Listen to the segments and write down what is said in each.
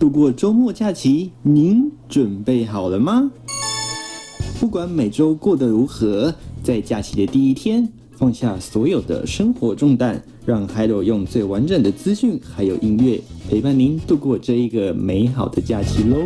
度过周末假期，您准备好了吗？不管每周过得如何，在假期的第一天，放下所有的生活重担，让 Hello 用最完整的资讯还有音乐陪伴您度过这一个美好的假期喽！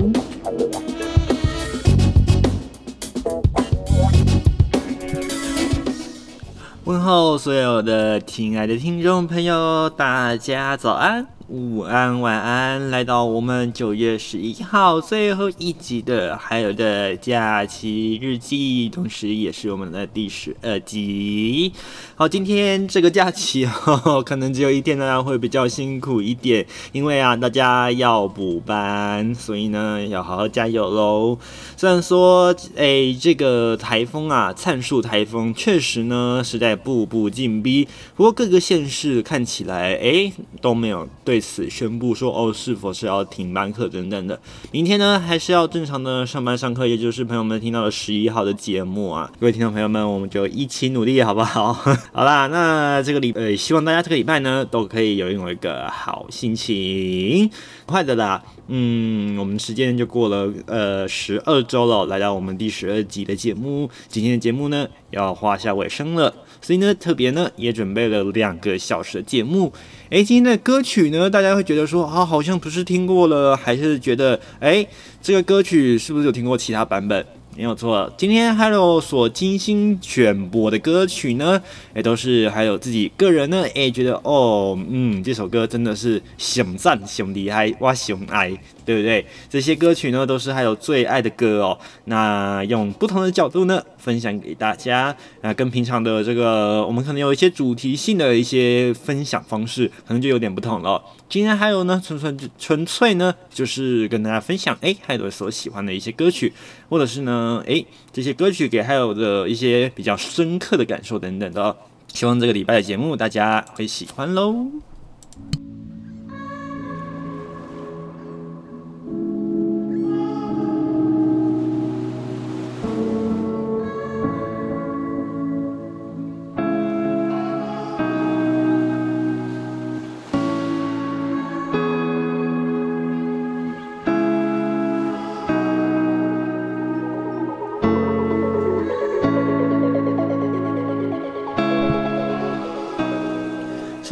问候所有的亲爱的听众朋友，大家早安。午安，晚安，来到我们九月十一号最后一集的还有的假期日记，同时也是我们的第十二集。好，今天这个假期呵呵可能只有一天，大家会比较辛苦一点，因为啊，大家要补班，所以呢，要好好加油喽。虽然说，哎，这个台风啊，灿树台风确实呢是在步步紧逼，不过各个县市看起来，哎，都没有对。对此宣布说哦，是否是要停班课等等的？明天呢，还是要正常的上班上课，也就是朋友们听到了十一号的节目啊。各位听众朋友们，我们就一起努力，好不好？好啦，那这个礼呃，希望大家这个礼拜呢都可以有一个好心情。快的啦，嗯，我们时间就过了呃十二周了，来到我们第十二集的节目，今天的节目呢要画下尾声了，所以呢特别呢也准备了两个小时的节目。诶，今天的歌曲呢，大家会觉得说啊，好像不是听过了，还是觉得诶，这个歌曲是不是有听过其他版本？没有错，今天还有所精心选播的歌曲呢，也都是还有自己个人呢，诶，觉得哦，嗯，这首歌真的是想赞想厉害哇想爱，对不对？这些歌曲呢，都是还有最爱的歌哦。那用不同的角度呢，分享给大家。那跟平常的这个，我们可能有一些主题性的一些分享方式，可能就有点不同了。今天还有呢，纯纯纯粹呢，就是跟大家分享，诶，还有所喜欢的一些歌曲，或者是呢。嗯，诶，这些歌曲给还有的一些比较深刻的感受等等的，希望这个礼拜的节目大家会喜欢喽。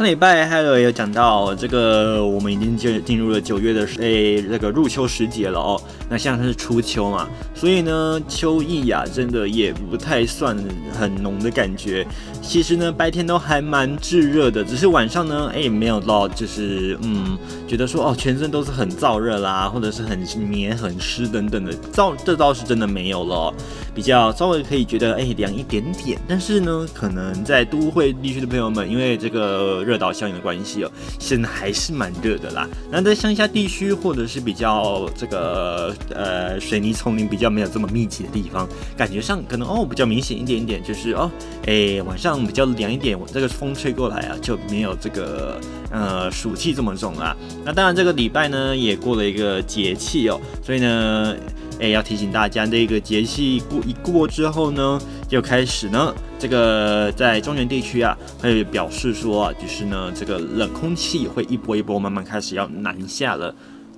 上礼拜还有有讲到这个，我们已经进进入了九月的诶、欸，这个入秋时节了哦。那现在是初秋嘛，所以呢，秋意呀、真的也不太算很浓的感觉。其实呢，白天都还蛮炙热的，只是晚上呢，哎，没有到就是嗯，觉得说哦，全身都是很燥热啦，或者是很黏、很湿等等的，燥这倒是真的没有了，比较稍微可以觉得哎凉一点点。但是呢，可能在都会地区的朋友们，因为这个热岛效应的关系哦，现在还是蛮热的啦。那在乡下地区或者是比较这个呃水泥丛林比较没有这么密集的地方，感觉上可能哦比较明显一点点，就是哦，哎晚上。比较凉一点，我这个风吹过来啊，就没有这个呃暑气这么重啦。那当然，这个礼拜呢也过了一个节气哦，所以呢，哎，要提醒大家，这个节气过一过之后呢，就开始呢，这个在中原地区啊，会表示说啊，就是呢，这个冷空气会一波一波慢慢开始要南下了。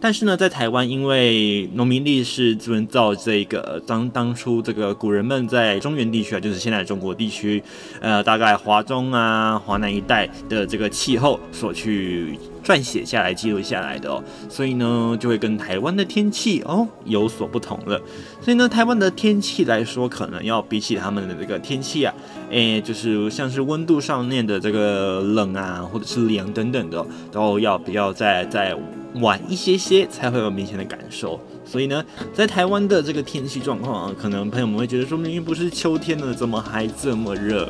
但是呢，在台湾，因为农民历是遵照这个当当初这个古人们在中原地区啊，就是现在中国地区，呃，大概华中啊、华南一带的这个气候所去撰写下来、记录下来的哦，所以呢，就会跟台湾的天气哦有所不同了。所以呢，台湾的天气来说，可能要比起他们的这个天气啊，诶，就是像是温度上面的这个冷啊，或者是凉等等的，都要比较再再。晚一些些才会有明显的感受，所以呢，在台湾的这个天气状况啊，可能朋友们会觉得说，明明不是秋天了，怎么还这么热？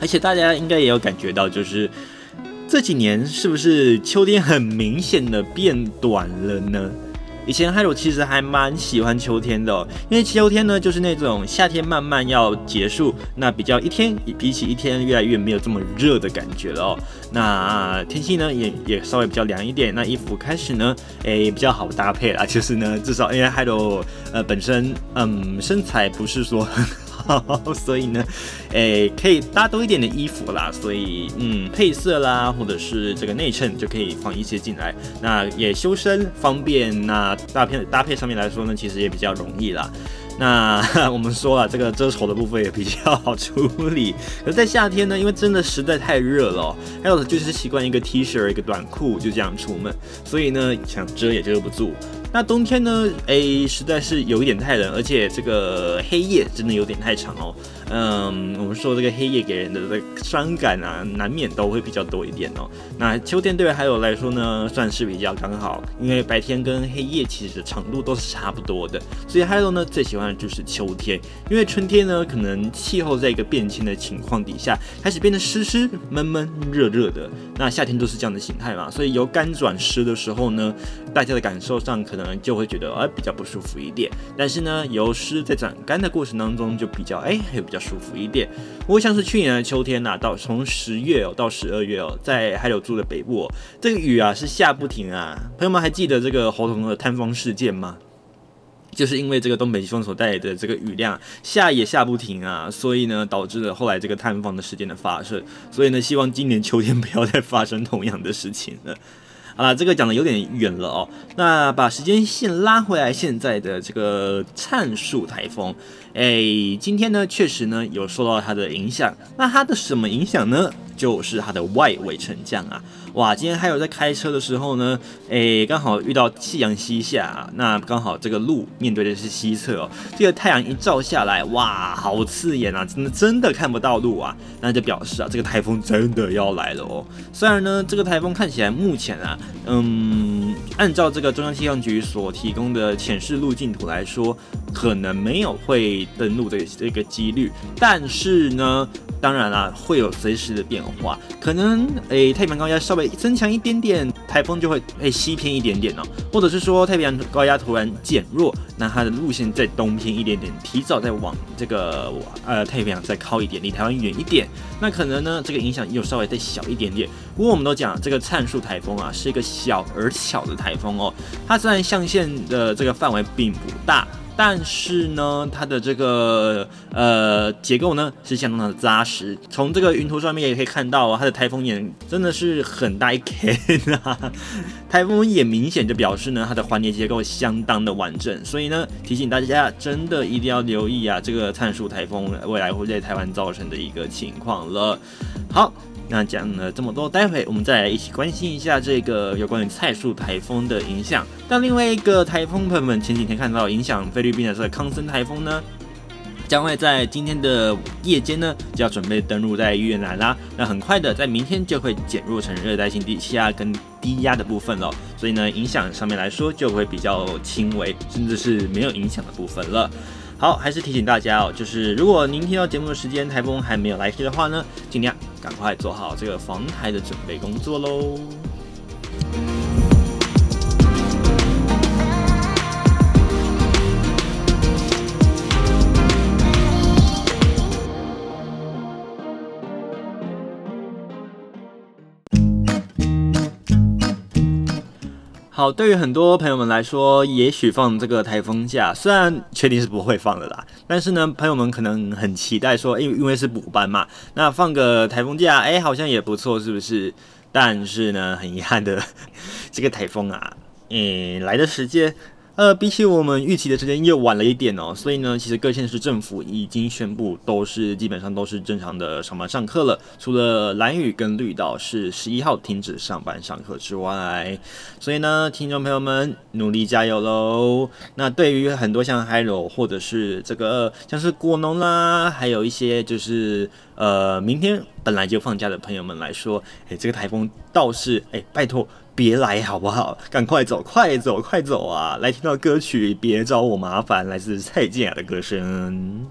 而且大家应该也有感觉到，就是这几年是不是秋天很明显的变短了呢？以前海璐其实还蛮喜欢秋天的哦，因为秋天呢就是那种夏天慢慢要结束，那比较一天比起一天越来越没有这么热的感觉了哦。那天气呢也也稍微比较凉一点，那衣服开始呢 诶比较好搭配啦，就是呢至少因为海璐呃本身嗯身材不是说。所以呢，诶、可以搭多一点的衣服啦。所以，嗯，配色啦，或者是这个内衬就可以放一些进来，那也修身方便。那搭配搭配上面来说呢，其实也比较容易啦。那 我们说了，这个遮丑的部分也比较好处理。而在夏天呢，因为真的实在太热了，还有就是习惯一个 T 恤、一个短裤就这样出门，所以呢，想遮也遮不住。那冬天呢，诶，实在是有一点太冷，而且这个黑夜真的有点太长哦。嗯，我们说这个黑夜给人的这个伤感啊，难免都会比较多一点哦。那秋天对于海友来说呢，算是比较刚好，因为白天跟黑夜其实长度都是差不多的，所以海友呢最喜欢的就是秋天，因为春天呢可能气候在一个变迁的情况底下，开始变得湿湿闷闷热热的。那夏天都是这样的形态嘛，所以由干转湿的时候呢，大家的感受上可能能就会觉得哎比较不舒服一点。但是呢，由湿在转干的过程当中就比较哎还有比较。舒服一点，不过像是去年的秋天呐、到从十月哦到十二月哦，在海柳住的北部、这个雨啊是下不停啊。朋友们还记得这个猴硐的探方事件吗？就是因为这个东北季风所带来的这个雨量下也下不停啊，所以呢导致了后来这个探方的事件的发生。所以呢，希望今年秋天不要再发生同样的事情了。啊，这个讲的有点远了哦。那把时间线拉回来，现在的这个灿数台风，哎，今天呢确实呢有受到它的影响。那它的什么影响呢？就是它的外围沉降啊。哇，今天还有在开车的时候呢，诶，刚好遇到夕阳西下啊，那刚好这个路面对的是西侧哦，这个太阳一照下来，哇，好刺眼啊，真的真的看不到路啊，那就表示啊，这个台风真的要来了哦。虽然呢，这个台风看起来目前啊，嗯，按照这个中央气象局所提供的潜势路径图来说，可能没有会登陆的这个几率，但是呢。当然啦，会有随时的变化，可能诶太平洋高压稍微增强一点点，台风就会诶西偏一点点哦，或者是说太平洋高压突然减弱，那它的路线再东偏一点点，提早再往这个呃太平洋再靠一点，离台湾远一点，那可能呢这个影响又稍微再小一点点。不过我们都讲这个灿树台风啊是一个小而巧的台风哦，它虽然象限的这个范围并不大。但是呢，它的这个呃结构呢是相当的扎实。从这个云图上面也可以看到，它的台风眼真的是很大一 K 啊！台风眼明显就表示呢，它的环节结构相当的完整。所以呢，提醒大家真的一定要留意啊，这个灿树台风未来会在台湾造成的一个情况了。好。那讲了这么多，待会我们再来一起关心一下这个有关于菜树台风的影响。但另外一个台风，朋友们前几天看到影响菲律宾的这个康森台风呢，将会在今天的夜间呢就要准备登陆在越南啦。那很快的，在明天就会减弱成热带性低气压跟低压的部分了。所以呢，影响上面来说就会比较轻微，甚至是没有影响的部分了。好，还是提醒大家哦，就是如果您听到节目的时间台风还没有来袭的话呢，尽量赶快做好这个防台的准备工作喽。好，对于很多朋友们来说，也许放这个台风假，虽然确定是不会放的啦，但是呢，朋友们可能很期待说，因为因为是补班嘛，那放个台风假，哎，好像也不错，是不是？但是呢，很遗憾的，这个台风啊，嗯，来的时间。呃，比起我们预期的时间又晚了一点哦，所以呢，其实各县市政府已经宣布都是基本上都是正常的上班上课了，除了蓝屿跟绿岛是十一号停止上班上课之外，所以呢，听众朋友们努力加油喽！那对于很多像海柔或者是这个像是果农啦，还有一些就是呃明天本来就放假的朋友们来说，诶，这个台风倒是诶，拜托。别来好不好？赶快走，快走，快走啊！来听到歌曲，别找我麻烦，来自蔡健雅的歌声。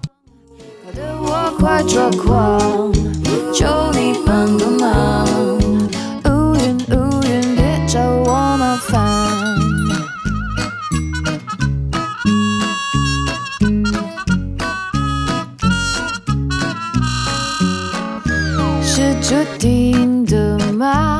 是注定的吗？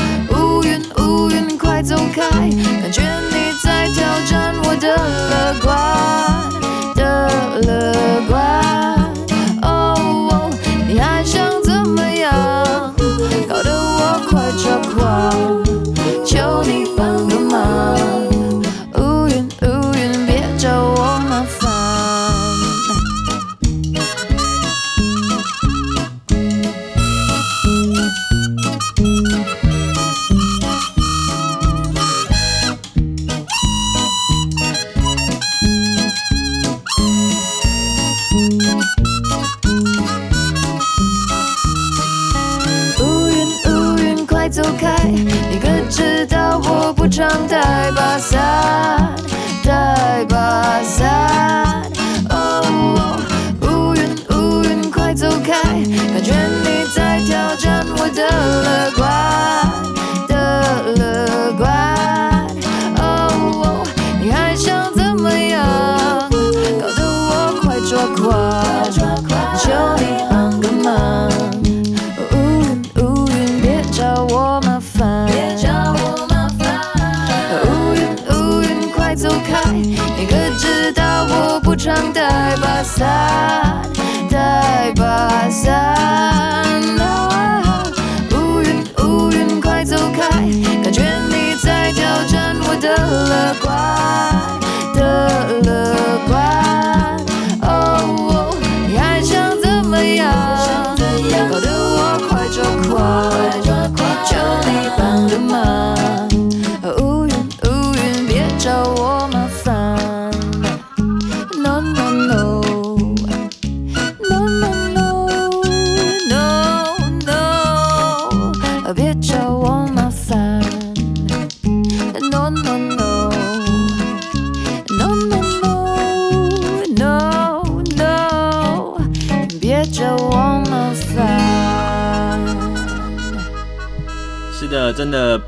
走开，感觉你在挑战我的乐观的乐观。的乐观的乐观你还想怎么样搞得我快抓狂求你帮个忙乌云乌云别找我麻烦别找我麻烦乌云乌云快走开你可知道我不常带把伞带把伞的乐观的乐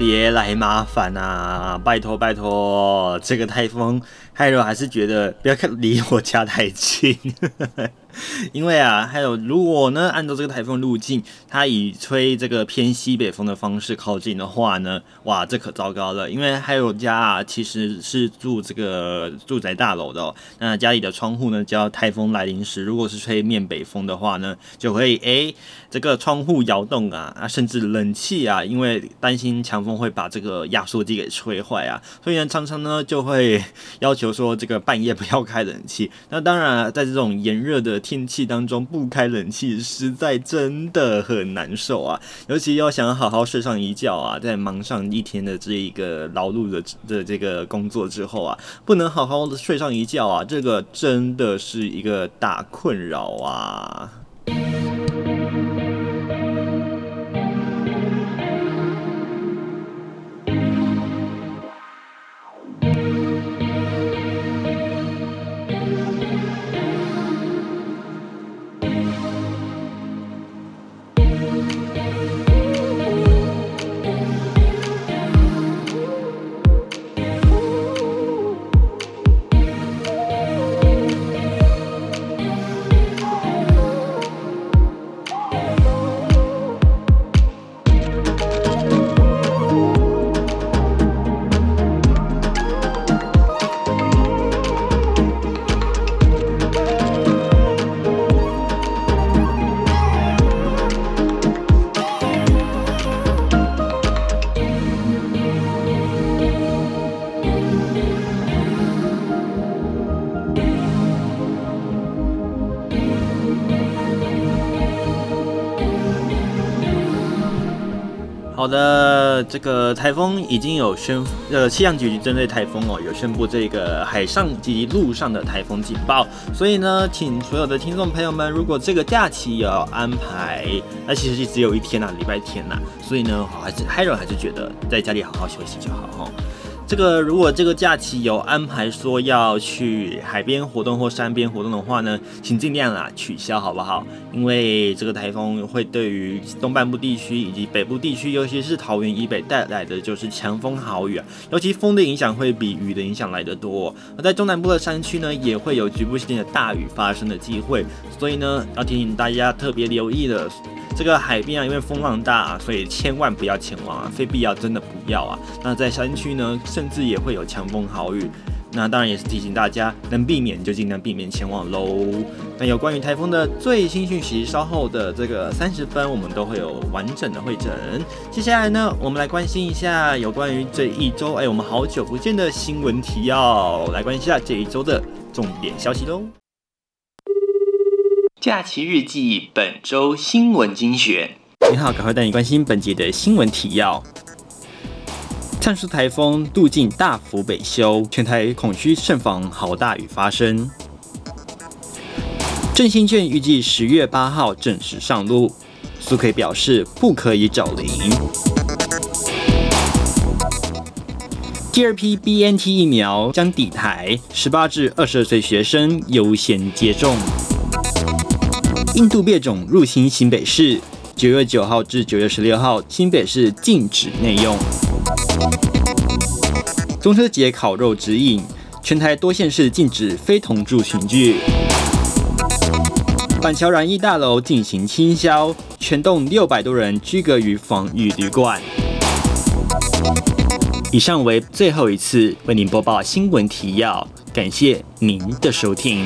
别来麻烦啊！拜托拜托，这个台风害我还是觉得不要看离我家太近。因为啊，还有如果呢，按照这个台风路径，它以吹这个偏西北风的方式靠近的话呢，哇，这可糟糕了。因为还有家啊，其实是住这个住宅大楼的哦，那家里的窗户呢，只要台风来临时，如果是吹面北风的话呢，就会诶，这个窗户摇动啊，啊，甚至冷气啊，因为担心强风会把这个压缩机给吹坏啊，所以呢，常常呢就会 要求说这个半夜不要开冷气。那当然，在这种炎热的天气当中不开冷气，实在真的很难受啊！尤其要想好好睡上一觉啊，在忙上一天的这一个劳碌的的这个工作之后啊，不能好好的睡上一觉啊，这个真的是一个大困扰啊。好的，这个台风已经有宣，呃，气象局针对台风哦，有宣布这个海上及陆上的台风警报。所以呢，请所有的听众朋友们，如果这个假期有安排，那其实是只有一天呐、啊，礼拜天呐、啊。所以呢，还是 Hiro 还是觉得在家里好好休息就好哦。这个如果这个假期有安排说要去海边活动或山边活动的话呢，请尽量啦取消好不好？因为这个台风会对于东半部地区以及北部地区，尤其是桃园以北带来的就是强风豪雨啊，尤其风的影响会比雨的影响来得多。而在中南部的山区呢，也会有局部性的大雨发生的机会，所以呢，要提醒大家特别留意的。这个海边啊，因为风浪大啊，所以千万不要前往啊，非必要真的不要啊。那在山区呢，甚至也会有强风豪雨。那当然也是提醒大家，能避免就尽量避免前往喽。那有关于台风的最新讯息，稍后的这个三十分，我们都会有完整的会诊。接下来呢，我们来关心一下有关于这一周，哎，我们好久不见的新闻提要，来关心一下这一周的重点消息喽。假期日记，本周新闻精选。你好，赶快带你关心本节的新闻提要。灿舒台风渡境大幅北修，全台恐需慎防豪大雨发生。振兴券预计十月八号正式上路，苏揆表示不可以找零。第二批 BNT 疫苗将抵台，十八至二十二岁学生优先接种。印度变种入侵新北市，九月九号至九月十六号，新北市禁止内用。中秋节烤肉指引，全台多县市禁止非同住群聚。板桥染疫大楼进行清消，全栋六百多人居隔于防疫旅馆。以上为最后一次为您播报新闻提要，感谢您的收听。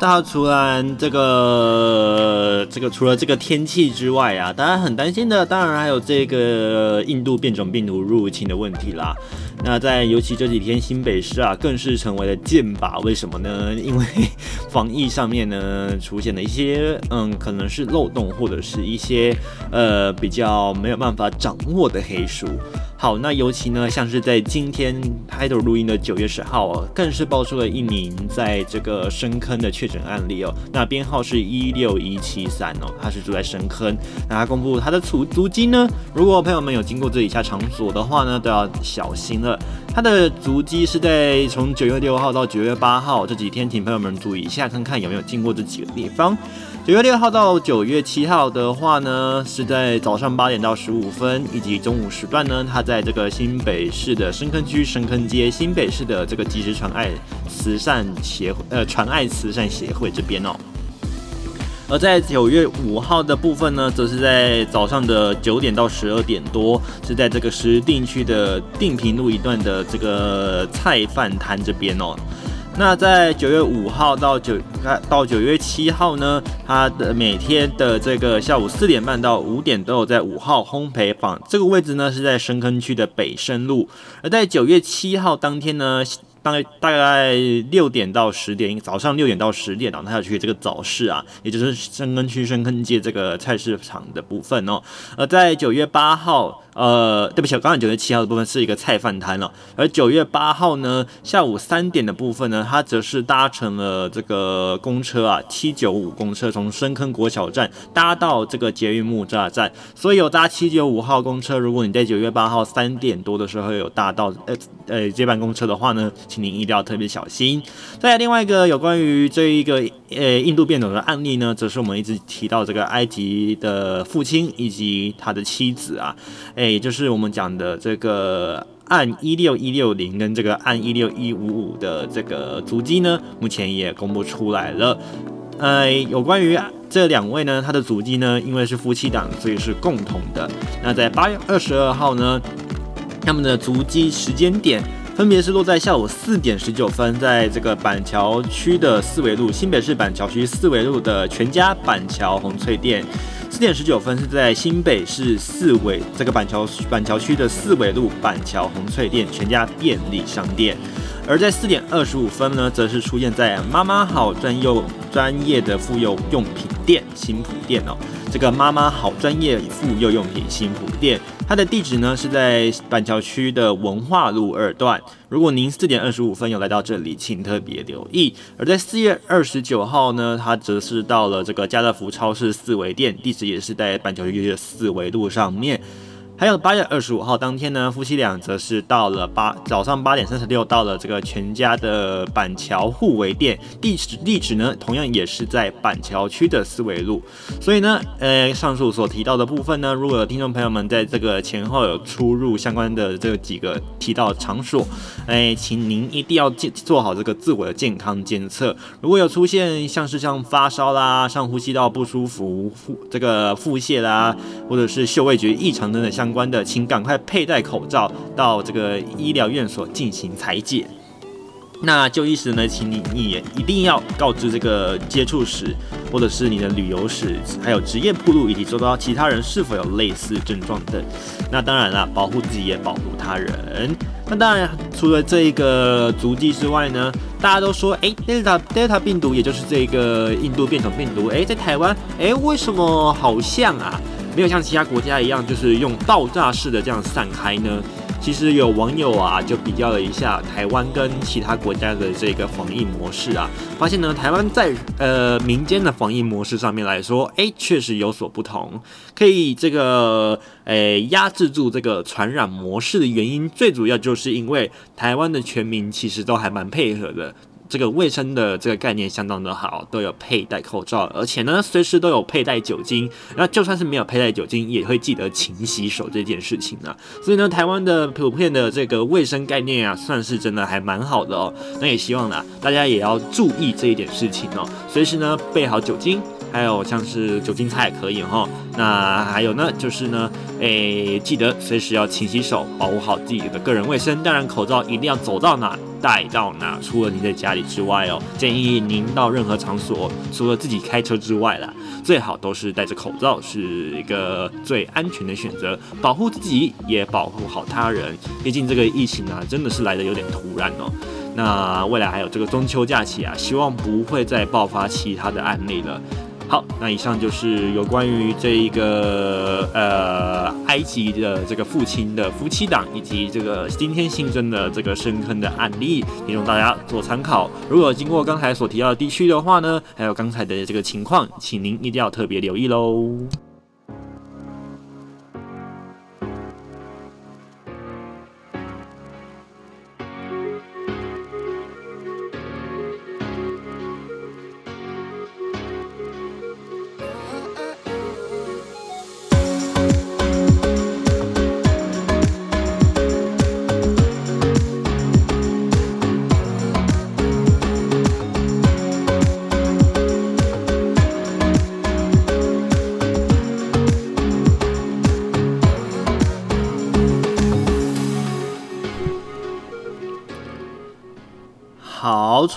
大家除了这个这个除了这个天气之外啊，大家很担心的，当然还有这个印度变种病毒入侵的问题啦。那在尤其这几天，新北市啊，更是成为了箭靶。为什么呢？因为 防疫上面呢，出现了一些嗯，可能是漏洞，或者是一些呃比较没有办法掌握的黑数。好，那尤其呢，像是在今天开头录音的九月十号哦，更是爆出了一名在这个深坑的确诊案例哦。那编号是一六一七三哦，他是住在深坑。那他公布他的足足迹呢，如果朋友们有经过这以下场所的话呢，都要小心了。他的足迹是在从九月六号到九月八号这几天，请朋友们注意一下，看看有没有经过这几个地方。九月六号到九月七号的话呢，是在早上八点到十五分，以及中午时段呢，他在这个新北市的深坑区深坑街，新北市的这个即时传爱慈善协会，呃，传爱慈善协会这边哦。而在九月五号的部分呢，则是在早上的九点到十二点多，是在这个石碇区的定平路一段的这个菜饭摊这边哦。那在九月五号到九到九月七号呢，它的每天的这个下午四点半到五点都有在五号烘焙坊这个位置呢，是在深坑区的北深路。而在九月七号当天呢，大概大概六点到十点，早上六点到十点哦，他要去这个早市啊，也就是深坑区深坑街这个菜市场的部分哦。而在九月八号，呃，对不起，刚刚九月七号的部分是一个菜饭摊了。而九月八号呢，下午三点的部分呢，他则是搭乘了这个公车啊，七九五公车从深坑国小站搭到这个捷运木栅站。所以有搭七九五号公车，如果你在九月八号三点多的时候有搭到呃呃接班公车的话呢，请您一定要特别小心。再来另外一个有关于这一个呃印度变种的案例呢，则是我们一直提到这个埃及的父亲以及他的妻子啊，诶，也就是我们讲的这个案一六一六零跟这个案一六一五五的这个足迹呢，目前也公布出来了。呃，有关于这两位呢，他的足迹呢，因为是夫妻档，所以是共同的。那在八月二十二号呢，他们的足迹时间点。分别是落在下午四点十九分，在这个板桥区的四维路，新北市板桥区四维路的全家板桥红翠店；四点十九分是在新北市四维这个板桥板桥区的四维路板桥红翠店全家便利商店；而在四点二十五分呢，则是出现在妈妈好专用专业的妇幼用品店新埔店哦。这个妈妈好专业妇幼用品新埔店，它的地址呢是在板桥区的文化路二段。如果您四点二十五分有来到这里，请特别留意。而在四月二十九号呢，它则是到了这个家乐福超市四维店，地址也是在板桥区的四维路上面。还有八月二十五号当天呢，夫妻俩则是到了八早上八点三十六到了这个全家的板桥互为店，地址地址呢同样也是在板桥区的四维路。所以呢，呃，上述所提到的部分呢，如果有听众朋友们在这个前后有出入相关的这几个提到场所，哎，请您一定要健做好这个自我的健康监测。如果有出现像是像发烧啦、上呼吸道不舒服、腹这个腹泻啦，或者是嗅味觉异常等等相。相关的，请赶快佩戴口罩到这个医疗院所进行裁检。那就医时呢，请你你也一定要告知这个接触史，或者是你的旅游史，还有职业暴露，以及周遭其他人是否有类似症状等。那当然了，保护自己也保护他人。那当然，除了这一个足迹之外呢，大家都说，哎，Delta Delta 病毒，也就是这个印度变种病毒，哎，在台湾，哎，为什么好像啊？没有像其他国家一样，就是用爆炸式的这样散开呢。其实有网友啊，就比较了一下台湾跟其他国家的这个防疫模式啊，发现呢，台湾在呃民间的防疫模式上面来说，诶，确实有所不同。可以这个诶压制住这个传染模式的原因，最主要就是因为台湾的全民其实都还蛮配合的。这个卫生的这个概念相当的好，都有佩戴口罩，而且呢，随时都有佩戴酒精。那就算是没有佩戴酒精，也会记得勤洗手这件事情呢。所以呢，台湾的普遍的这个卫生概念啊，算是真的还蛮好的哦。那也希望呢，大家也要注意这一点事情哦，随时呢备好酒精。还有像是酒精擦也可以哈，那还有呢，就是呢，诶，记得随时要勤洗手，保护好自己的个人卫生。当然，口罩一定要走到哪戴到哪，除了您在家里之外哦，建议您到任何场所，除了自己开车之外啦，最好都是戴着口罩，是一个最安全的选择，保护自己也保护好他人。毕竟这个疫情啊，真的是来得有点突然哦。那未来还有这个中秋假期啊，希望不会再爆发其他的案例了。好，那以上就是有关于这一个呃埃及的这个父亲的夫妻档，以及这个今天新增的这个深坑的案例，提供大家做参考。如果经过刚才所提到的地区的话呢，还有刚才的这个情况，请您一定要特别留意喽。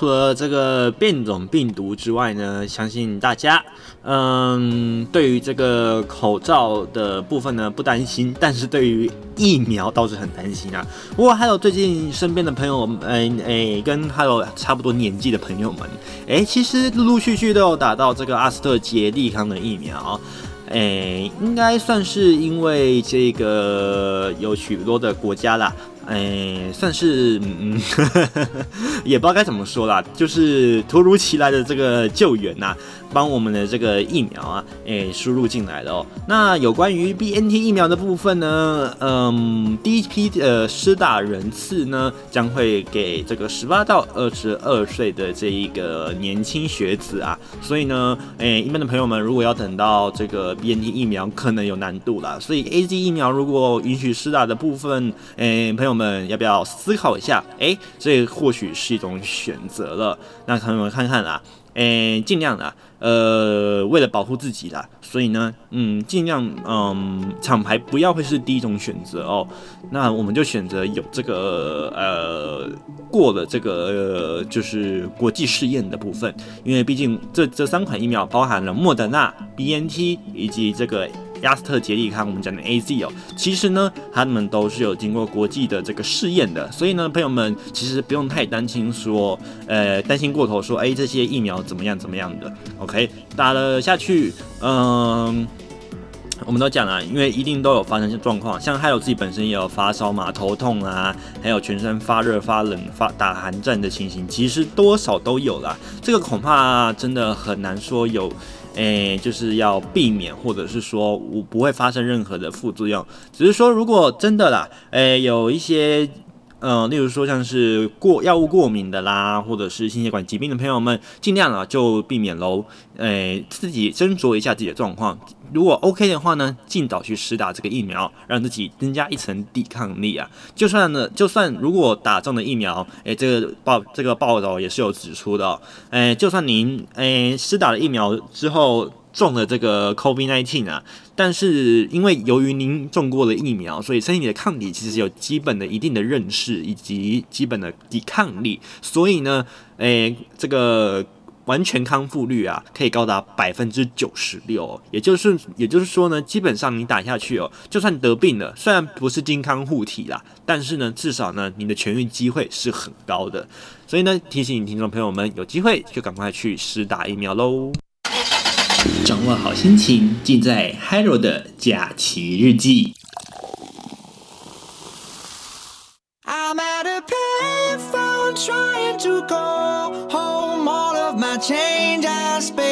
除了这个变种病毒之外呢，相信大家，嗯，对于这个口罩的部分呢不担心，但是对于疫苗倒是很担心啊。不过还有最近身边的朋友，哎哎，跟还有差不多年纪的朋友们，哎，其实陆陆续续都有打到这个阿斯特捷利康的疫苗。哎，应该算是因为这个有许多的国家啦。哎，算是嗯，呵呵 也不知道该怎么说啦，就是突如其来的这个救援呐、帮我们的这个疫苗啊，哎，输入进来了哦。那有关于 BNT 疫苗的部分呢，嗯，第一批呃施打人次呢，将会给这个十八到二十二岁的这一个年轻学子啊，所以呢，哎，一般的朋友们如果要等到这个 BNT 疫苗，可能有难度啦。所以 AZ 疫苗如果允许施打的部分，哎，朋友。我们要不要思考一下？哎，这或许是一种选择了。那朋友们看看啦，哎，尽量的，呃，为了保护自己啦，所以呢，嗯，尽量，嗯，厂牌不要会是第一种选择哦。那我们就选择有这个，呃，过了这个，就是国际试验的部分，因为毕竟这这三款疫苗包含了莫德纳、BNT 以及这个。亚斯特杰利康，我们讲的 AZ 哦，其实呢，他们都是有经过国际的这个试验的，所以呢，朋友们其实不用太担心说，呃，担心过头说，哎，这些疫苗怎么样怎么样的，OK，打了下去，嗯，我们都讲了，因为一定都有发生些状况，像还有自己本身也有发烧嘛、头痛啊，还有全身发热、发冷、发打寒战的情形，其实多少都有啦，这个恐怕真的很难说有。诶，就是要避免，或者是说我不会发生任何的副作用，只是说如果真的啦，诶，有一些，呃，例如说像是过药物过敏的啦，或者是心血管疾病的朋友们，尽量啊就避免喽，诶，自己斟酌一下自己的状况。如果 OK 的话呢，尽早去施打这个疫苗，让自己增加一层抵抗力啊。就算呢，就算如果打中的疫苗，诶，这个报这个报道也是有指出的哦，诶，就算您诶施打了疫苗之后中了这个 COVID-19 啊，但是因为由于您中过了疫苗，所以身体的抗体其实有基本的一定的认识以及基本的抵抗力，所以呢，诶，这个。完全康复率啊，可以高达百分之九十六，也就是也就是说呢，基本上你打下去哦，就算得病了，虽然不是金康护体啦，但是呢，至少呢，你的痊愈机会是很高的。所以呢，提醒听众朋友们，有机会就赶快去施打疫苗喽。掌握好心情，尽在 Hiro 的假期日记。I'm at a payphone trying to call home all of my change I spent.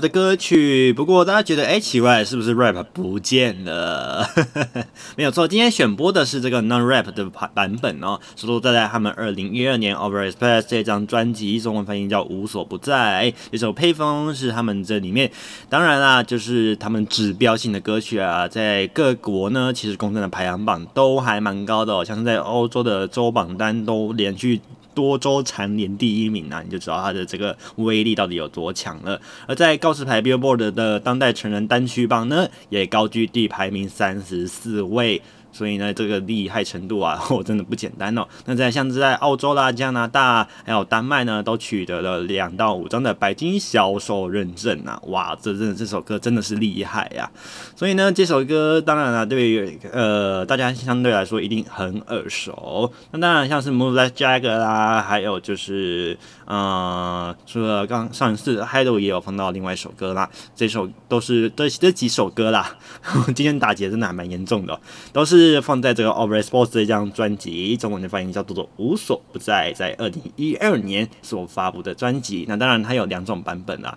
的歌曲。不过大家觉得，哎，奇怪，是不是 rap 不见了？没有错，今天选播的是这个 non-rap 的版本哦，收录在在他们二零一二年 Overexpress 这张专辑，中文翻译叫《无所不在》。这首配方是他们这里面，当然啦，就是他们指标性的歌曲啊，在各国呢，其实公认的排行榜都还蛮高的哦，像是在欧洲的周榜单都连续。多州蝉联第一名啊，你就知道它的这个威力到底有多强了。而在告示牌 Billboard 的当代成人单曲榜呢，也高居第排名三十四位。所以呢，这个厉害程度啊，我真的不简单哦。那在像是在澳洲啦、加拿大还有丹麦呢，都取得了两到五张的白金销售认证啊！哇，这真的这首歌真的是厉害呀、所以呢，这首歌当然了，对于呃大家相对来说一定很耳熟。那当然像是 Move Like Jagger 啦，还有就是呃，除了刚上一次嗨豆也有放到另外一首歌啦。这首都是这这几首歌啦，今天打劫真的还蛮严重的、都是。放在这个 Overexposed 这张专辑，中文的翻译叫做《无所不在》，在二零一二年所发布的专辑。那当然它有两种版本啦。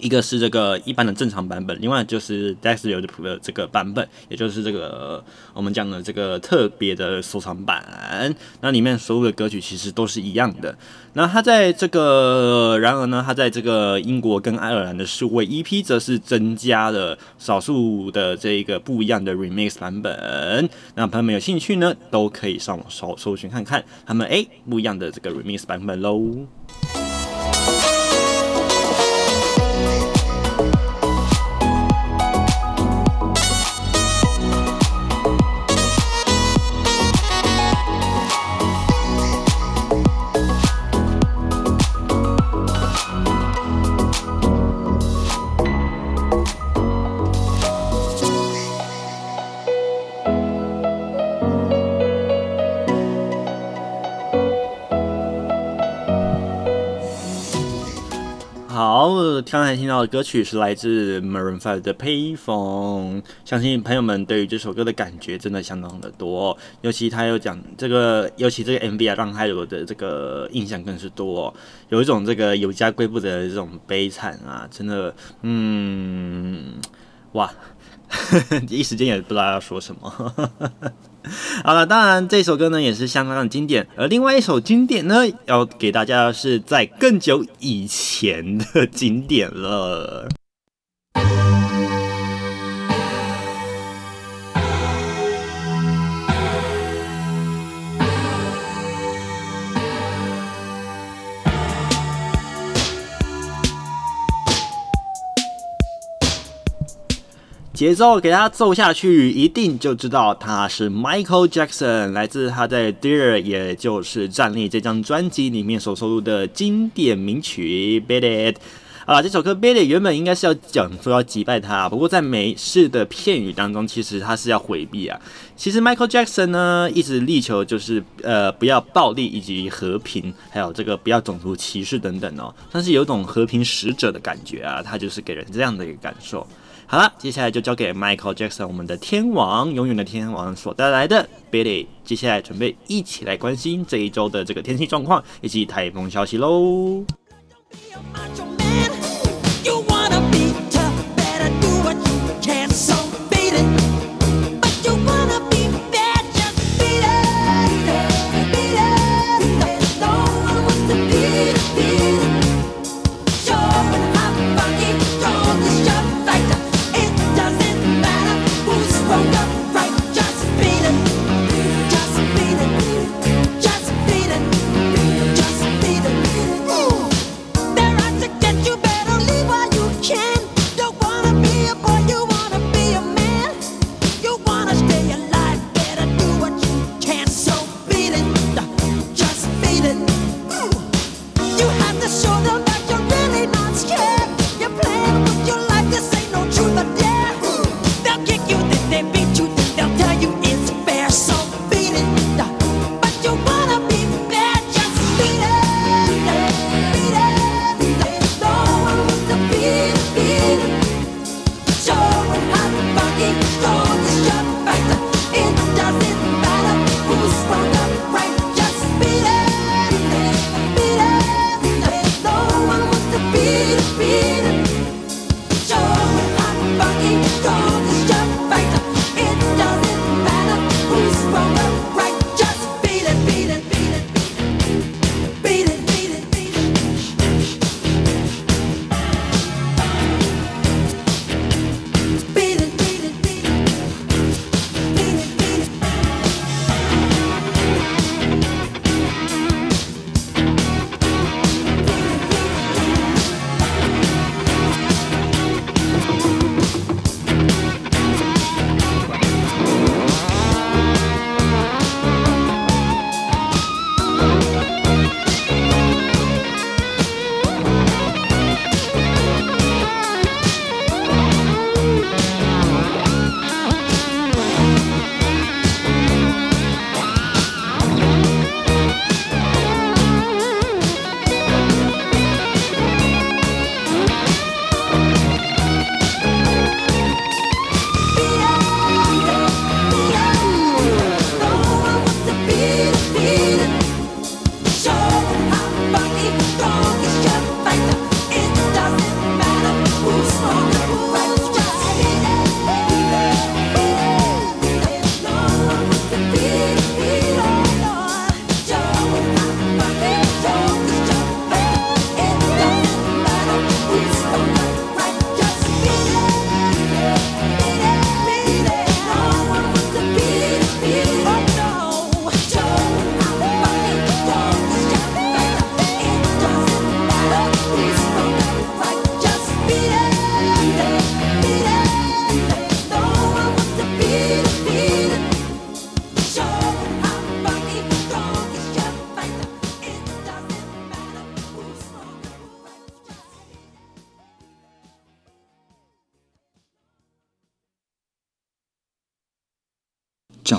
一个是这个一般的正常版本，另外就是 Dexter 的这个版本，也就是这个我们讲的这个特别的收藏版。那里面所有的歌曲其实都是一样的。那它在这个，然而呢，它在这个英国跟爱尔兰的数位 EP 则是增加了少数的这个不一样的 Remix 版本。那朋友们有兴趣呢，都可以上网搜搜寻看看他们诶不一样的这个 Remix 版本喽。刚才听到的歌曲是来自 Maroon Five 的 Payphone，相信朋友们对于这首歌的感觉真的相当的多，尤其他有讲这个，尤其这个 MV 啊，让他有的这个印象更是多，有一种这个有家归不得的这种悲惨啊，真的，嗯，哇，一时间也不知道要说什么。好了，当然这首歌呢也是相当的经典，而另外一首经典呢，要给大家是在更久以前的经典了。节奏给他奏下去，一定就知道他是 Michael Jackson，来自他在 Dear，也就是站立这张专辑里面所收录的经典名曲 Beat It。啊，这首歌 Beat It 原本应该是要讲说要击败他，不过在美式的片语当中，其实他是要回避啊。其实 Michael Jackson 呢，一直力求就是呃不要暴力以及和平，还有这个不要种族歧视等等哦，但是有种和平使者的感觉啊，他就是给人这样的一个感受。好了，接下来就交给 Michael Jackson，我们的天王，永远的天王所带来的 Billy。接下来准备一起来关心这一周的这个天气状况以及台风消息喽。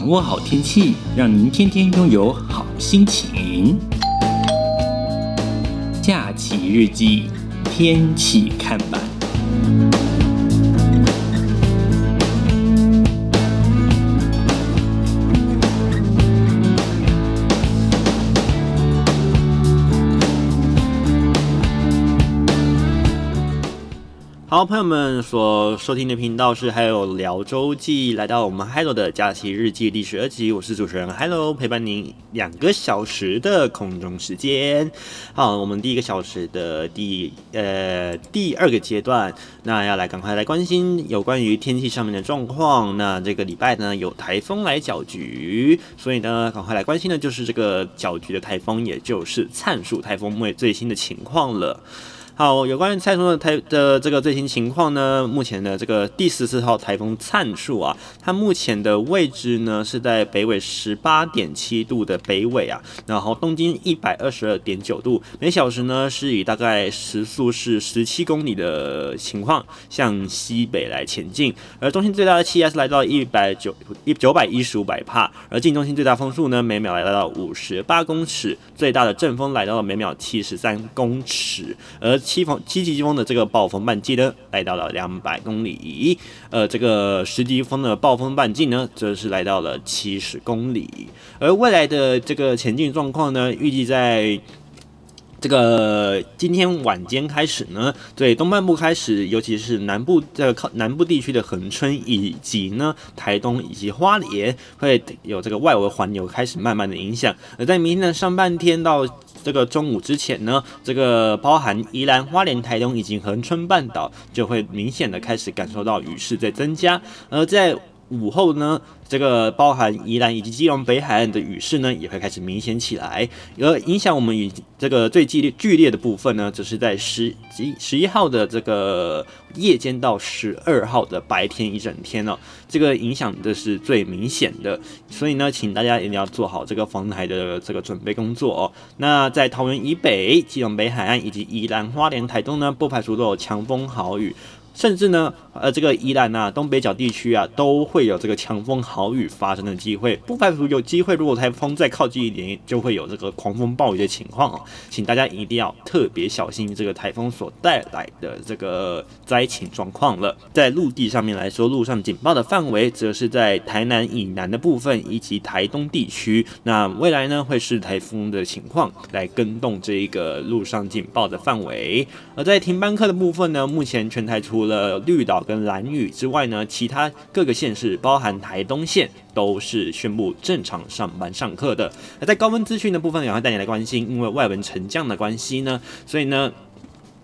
握好天气，让您天天拥有好心情。假期日记，天气看好，朋友们所收听的频道是还有聊周记，来到我们 Hello 的假期日记第十二集，我是主持人 Hello，陪伴您两个小时的空中时间。好，我们第一个小时的第呃第二个阶段，那要来赶快来关心有关于天气上面的状况。那这个礼拜呢有台风来搅局，所以呢赶快来关心的就是这个搅局的台风，也就是灿树台风为最新的情况了。好，有关于台风的台的这个最新情况呢，目前的这个第十四号台风灿树啊，它目前的位置呢是在北纬十八点七度的北纬啊，然后东经一百二十二点九度，每小时呢是以大概时速是十七公里的情况向西北来前进，而中心最大的气压是来到一百九一九百一十五百帕，而近中心最大风速呢每秒来到五十八公尺，最大的阵风来到了每秒七十三公尺，而七风七级风的这个暴风半径呢，来到了两百公里，呃，这个十级风的暴风半径呢，则是来到了七十公里。而未来的这个前进状况呢，预计在这个今天晚间开始呢，对东半部开始，尤其是南部这个靠南部地区的恒春以及呢台东以及花莲，会有这个外围环流开始慢慢的影响。而在明天的上半天到这个中午之前呢，这个包含宜兰花莲、台东以及恒春半岛，就会明显的开始感受到雨势在增加。而在午后呢，这个包含宜兰以及基隆北海岸的雨势呢，也会开始明显起来。而影响我们与这个最激烈剧烈的部分呢，则是在十一十一号的这个夜间到十二号的白天一整天哦，这个影响的是最明显的。所以呢，请大家一定要做好这个防台的这个准备工作哦。那在桃园以北、基隆北海岸以及宜兰花莲、台东呢，不排除都有强风豪雨。甚至呢，呃，这个宜兰啊，东北角地区啊，都会有这个强风豪雨发生的机会，不排除有机会，如果台风再靠近一点，就会有这个狂风暴雨的情况哦。请大家一定要特别小心这个台风所带来的这个灾情状况了。在陆地上面来说，陆上警报的范围则是在台南以南的部分以及台东地区。那未来呢，会是台风的情况来跟动这一个陆上警报的范围。而在停班课的部分呢，目前全台除了绿岛跟蓝屿之外呢，其他各个县市，包含台东县，都是宣布正常上班上课的。那在高温资讯的部分，也会带你来关心，因为外文沉降的关系呢，所以呢，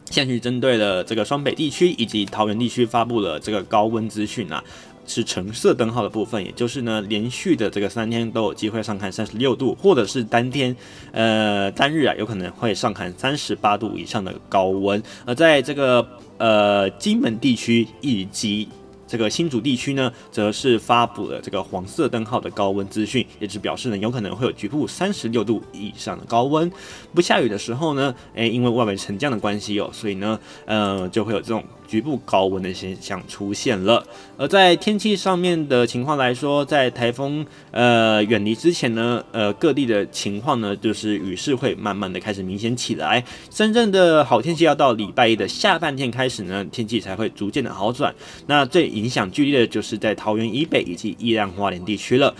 现在是针对了这个双北地区以及桃园地区发布了这个高温资讯啊。是橙色灯号的部分，也就是呢，连续的这个三天都有机会上看三十六度，或者是当天，呃，单日啊，有可能会上看三十八度以上的高温。而在这个呃金门地区以及这个新竹地区呢，则是发布了这个黄色灯号的高温资讯，也是表示呢，有可能会有局部三十六度以上的高温。不下雨的时候呢，诶，因为外围沉降的关系哦，所以呢，呃，就会有这种。局部高温的现象出现了，而在天气上面的情况来说，在台风呃远离之前呢，呃各地的情况呢，就是雨势会慢慢的开始明显起来。深圳的好天气要到礼拜一的下半天开始呢，天气才会逐渐的好转。那最影响剧烈的就是在桃园以北以及宜兰花莲地区了。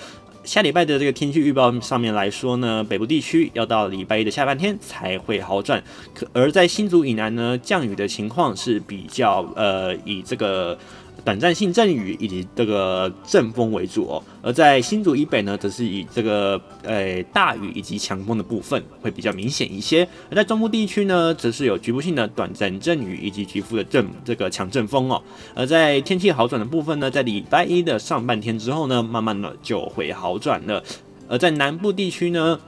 下礼拜的这个天气预报上面来说呢，北部地区要到礼拜一的下半天才会好转，可而在新竹以南呢，降雨的情况是比较呃以这个。短暂性阵雨以及这个阵风为主哦，而在新竹以北呢，则是以这个呃大雨以及强风的部分会比较明显一些。而在中部地区呢，则是有局部性的短暂阵雨以及局部的阵这个强阵风哦。而在天气好转的部分呢，在礼拜一的上半天之后呢，慢慢的就会好转了。而在南部地区呢。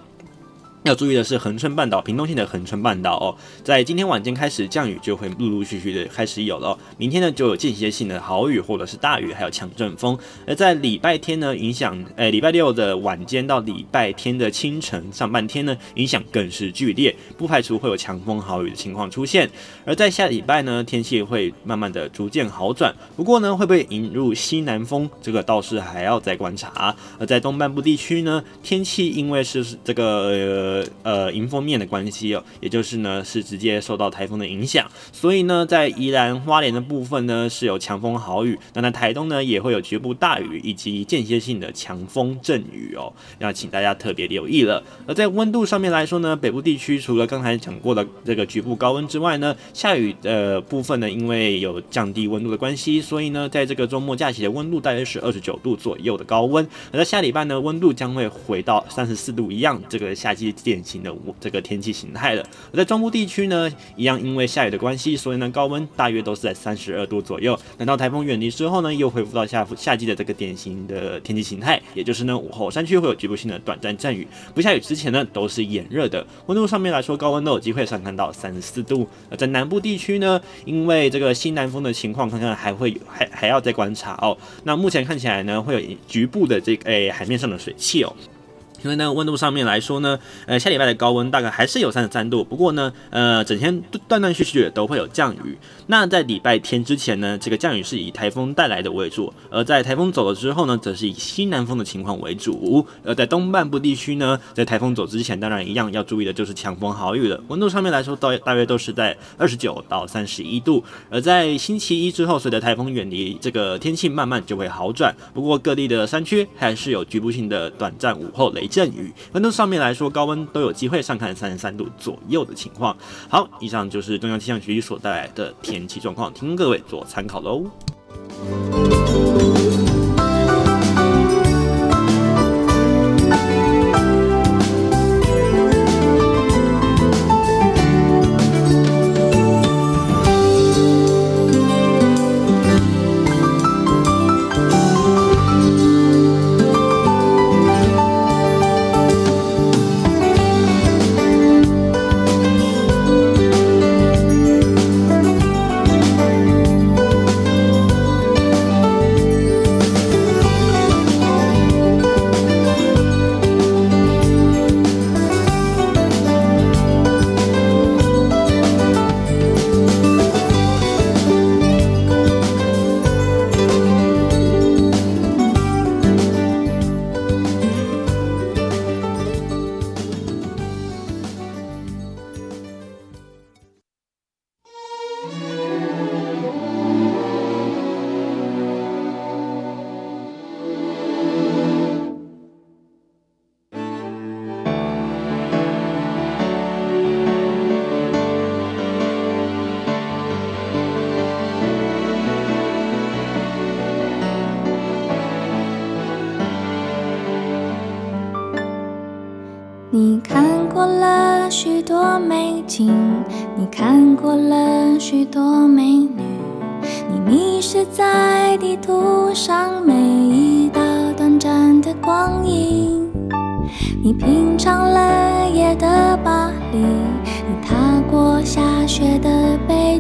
要注意的是，恒春半岛、屏东县的恒春半岛哦，在今天晚间开始降雨，就会陆陆续续的开始有了哦。明天呢，就有间歇性的好雨或者是大雨，还有强阵风。而在礼拜天呢，影响，诶，礼拜六的晚间到礼拜天的清晨上半天呢，影响更是剧烈，不排除会有强风豪雨的情况出现。而在下礼拜呢，天气会慢慢的逐渐好转，不过呢，会不会引入西南风，这个倒是还要再观察。而在东半部地区呢，天气因为是这个。呃呃，迎风面的关系哦，也就是呢，是直接受到台风的影响，所以呢，在宜兰花莲的部分呢，是有强风豪雨，那在台东呢，也会有局部大雨以及间歇性的强风阵雨哦，要请大家特别留意了。而在温度上面来说呢，北部地区除了刚才讲过的这个局部高温之外呢，下雨的部分呢，因为有降低温度的关系，所以呢，在这个周末假期的温度大约是二十九度左右的高温，而在下礼拜呢，温度将会回到三十四度一样，这个夏季。典型的这个天气形态了。而在中部地区呢，一样因为下雨的关系，所以呢，高温大约都是在三十二度左右。等到台风远离之后呢，又恢复到夏夏季的这个典型的天气形态，也就是呢，午后山区会有局部性的短暂阵雨。不下雨之前呢，都是炎热的。温度上面来说，高温都有机会上看到三十四度。而在南部地区呢，因为这个西南风的情况，看看还会还还要再观察哦。那目前看起来呢，会有局部的这个诶海面上的水汽哦。因为呢，温度上面来说呢，呃，下礼拜的高温大概还是有三十三度，不过呢，呃，整天断断续续都会有降雨。那在礼拜天之前呢，这个降雨是以台风带来的为主，而在台风走了之后呢，则是以西南风的情况为主。而在东半部地区呢，在台风走之前，当然一样要注意的就是强风豪雨了。温度上面来说，大大约都是在二十九到三十一度。而在星期一之后，随着台风远离，这个天气慢慢就会好转。不过各地的山区还是有局部性的短暂午后雷阵雨。温度上面来说，高温都有机会上看三十三度左右的情况。好，以上就是中央气象局所带来的天气状况，听各位做参考喽。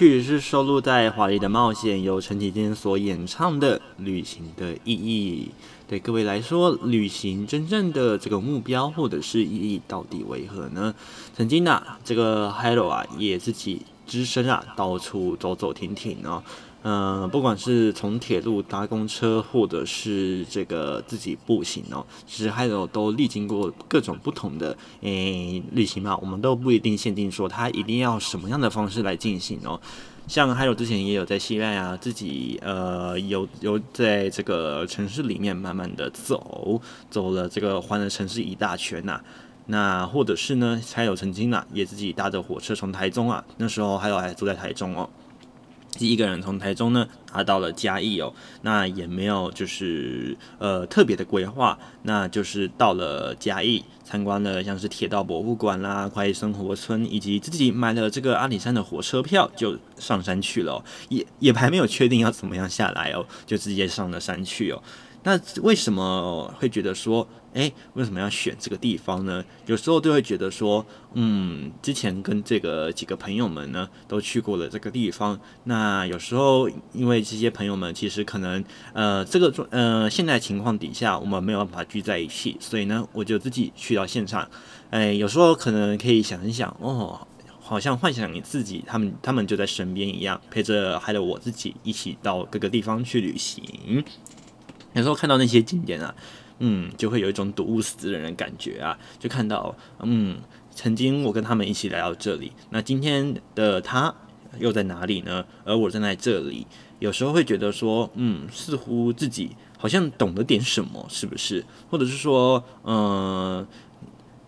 曲是收录在《华丽的冒险》，由陈绮贞所演唱的《旅行的意义》。对各位来说，旅行真正的这个目标或者是意义到底为何呢？曾经啊，这个 Hello 啊也自己只身啊到处走走停停哦。嗯、不管是从铁路搭公车，或者是这个自己步行哦，其实还有都历经过各种不同的诶、旅行嘛，我们都不一定限定说他一定要什么样的方式来进行哦。像还有之前也有在西班牙自己呃有有在这个城市里面慢慢的走，走了这个环了城市一大圈呐、那或者是呢，还有曾经啊也自己搭着火车从台中啊，那时候还有还住在台中哦。第一个人从台中呢，他到了嘉义哦，那也没有就是呃特别的规划，那就是到了嘉义参观了像是铁道博物馆啦、快意生活村，以及自己买了这个阿里山的火车票，就上山去了，也也还没有确定要怎么样下来哦，就直接上了山去哦。那为什么会觉得说，诶，为什么要选这个地方呢？有时候就会觉得说，嗯，之前跟这个几个朋友们呢都去过了这个地方。那有时候因为这些朋友们其实可能，呃，这个呃现在情况底下我们没有办法聚在一起，所以呢，我就自己去到现场。诶，有时候可能可以想一想，哦，好像幻想你自己，他们他们就在身边一样，陪着还有我自己一起到各个地方去旅行。有时候看到那些景点啊，嗯，就会有一种睹物思人的感觉啊，就看到，嗯，曾经我跟他们一起来到这里，那今天的他又在哪里呢？而我站在这里，有时候会觉得说，嗯，似乎自己好像懂得点什么，是不是？或者是说，嗯、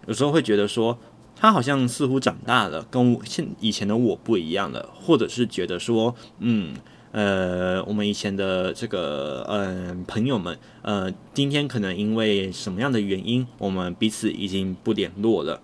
有时候会觉得说，他好像似乎长大了，跟现以前的我不一样了，或者是觉得说，嗯。呃，我们以前的这个呃朋友们，呃，今天可能因为什么样的原因，我们彼此已经不联络了。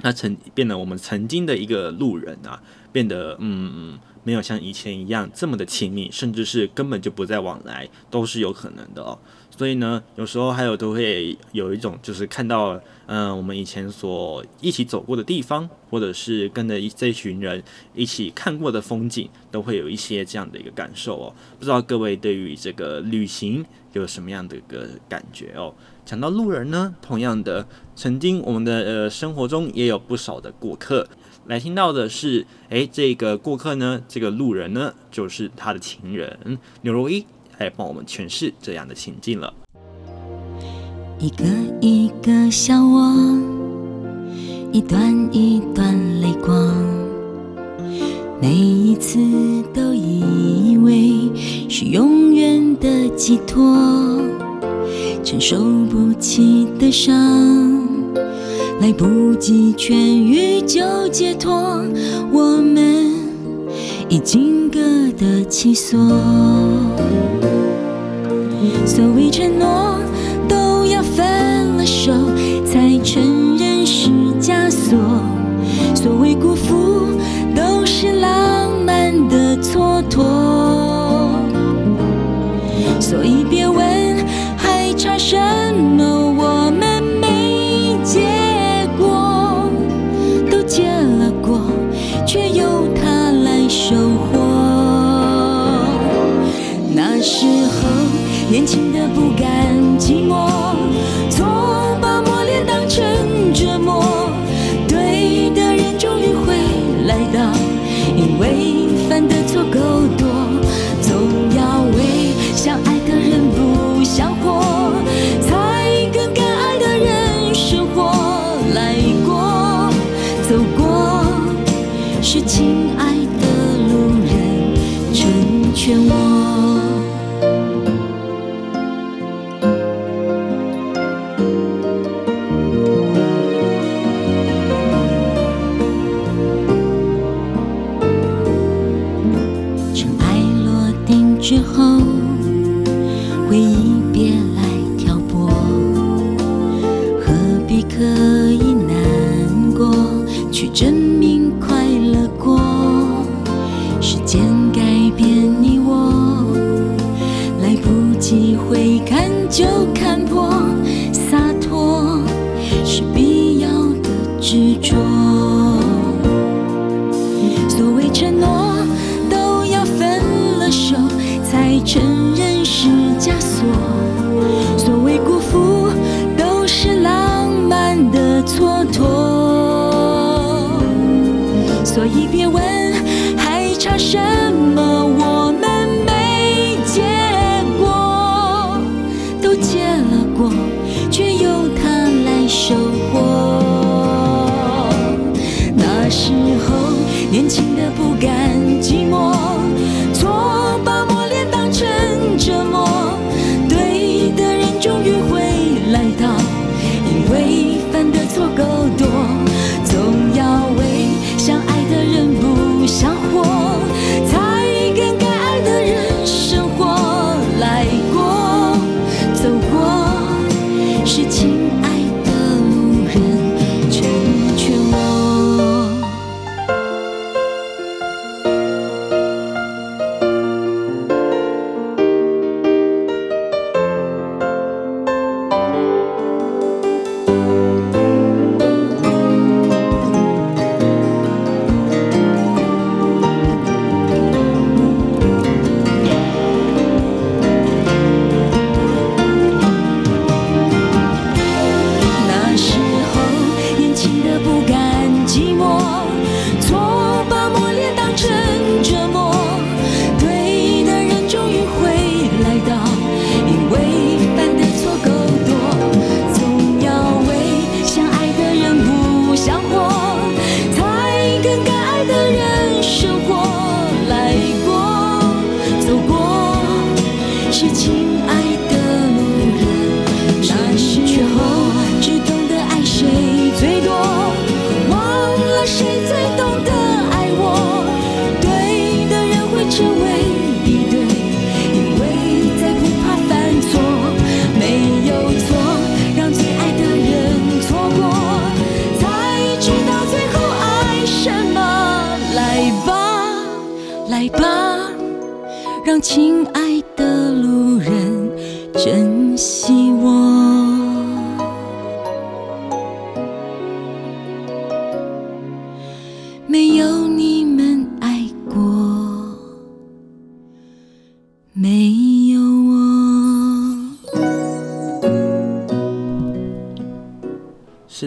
那曾变得我们曾经的一个路人啊，变得嗯，没有像以前一样这么的亲密，甚至是根本就不再往来，都是有可能的哦。所以呢，有时候还有都会有一种，就是看到，嗯、我们以前所一起走过的地方，或者是跟着一这群人一起看过的风景，都会有一些这样的一个感受哦。不知道各位对于这个旅行有什么样的一个感觉哦？讲到路人呢，同样的，曾经我们的呃生活中也有不少的过客，来听到的是，诶，这个过客呢，这个路人呢，就是他的情人刘若英。来帮我们诠释这样的情境了。一个一个笑窝，一段一段泪光，每一次都以为是永远的寄托，承受不起的伤，来不及痊愈就解脱，我们已经各得其所。所谓承诺，都要分了手才承认是枷锁；所谓辜负，都是浪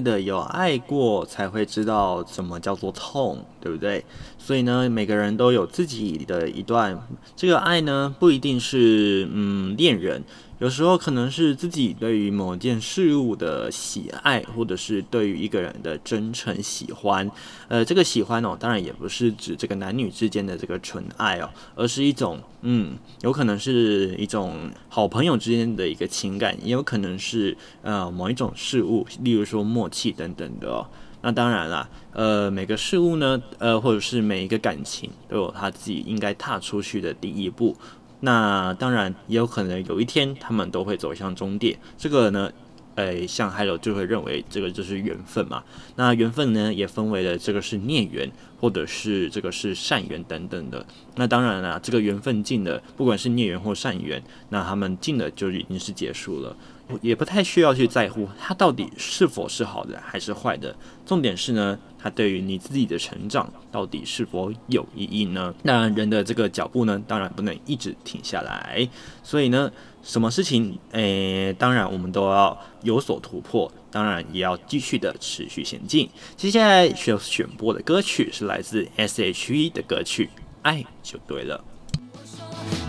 的，有爱过才会知道什么叫做痛，对不对？所以呢，每个人都有自己的一段，这个爱呢，不一定是嗯恋人。有时候可能是自己对于某件事物的喜爱，或者是对于一个人的真诚喜欢。呃，这个喜欢哦，当然也不是指这个男女之间的这个纯爱哦，而是一种嗯，有可能是一种好朋友之间的一个情感，也有可能是呃某一种事物，例如说默契等等的哦。那当然啦，呃，每个事物呢，呃，或者是每一个感情，都有他自己应该踏出去的第一步。那当然也有可能有一天他们都会走向终点，这个呢，诶，像还有就会认为这个就是缘分嘛。那缘分呢也分为了这个是孽缘，或者是这个是善缘等等的。那当然啦，这个缘分尽了，不管是孽缘或善缘，那他们尽了就已经是结束了。也不太需要去在乎它到底是否是好的还是坏的，重点是呢，它对于你自己的成长到底是否有意义呢？那人的这个脚步呢，当然不能一直停下来，所以呢，什么事情，诶，当然我们都要有所突破，当然也要继续的持续前进。接下来需要选播的歌曲是来自 S.H.E 的歌曲《爱就对了》。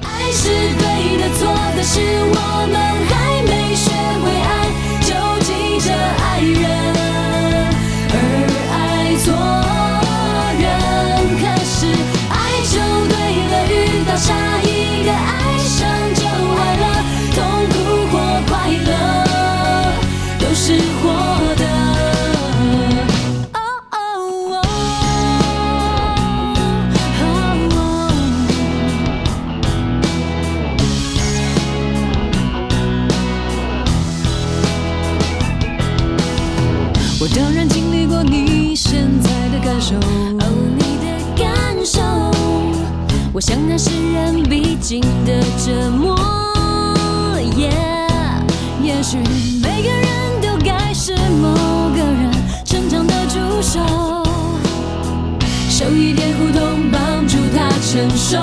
爱是对的，错的是我们还没学会爱，就急着爱人，现在的感受，哦，你的感受，我想那是人必经的折磨。耶也许每个人都该是某个人成长的助手，受一点苦痛，帮助他成熟。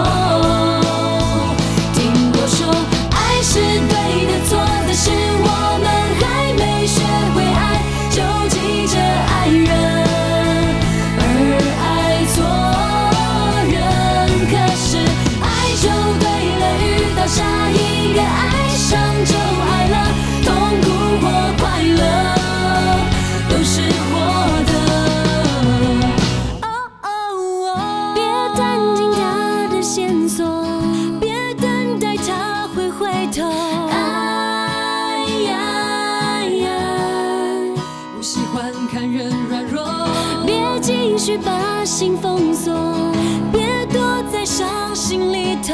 把心封锁，别躲在伤心里头。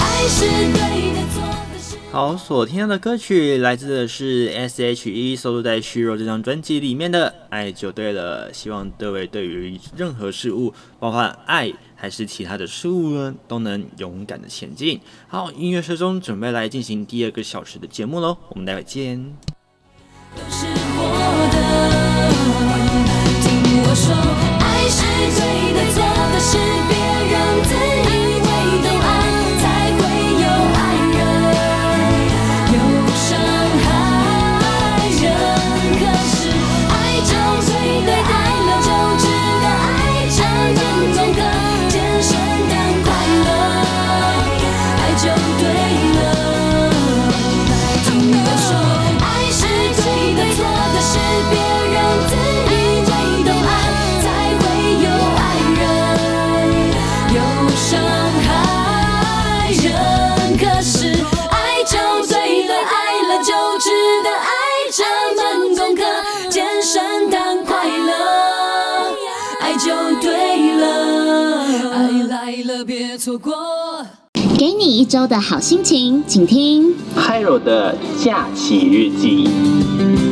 爱，是对的，错的是。好，所听到的歌曲来自的是 S.H.E 收录在《虚弱》这张专辑里面的《爱就对了》。希望各位对于任何事物，包括爱。还是其他的事物呢，都能勇敢的前进。好，音乐声中准备来进行第二个小时的节目喽，我们待会见。都是我的，听我说，错过，给你一周的好心情，请听 Hiro 的假期日记。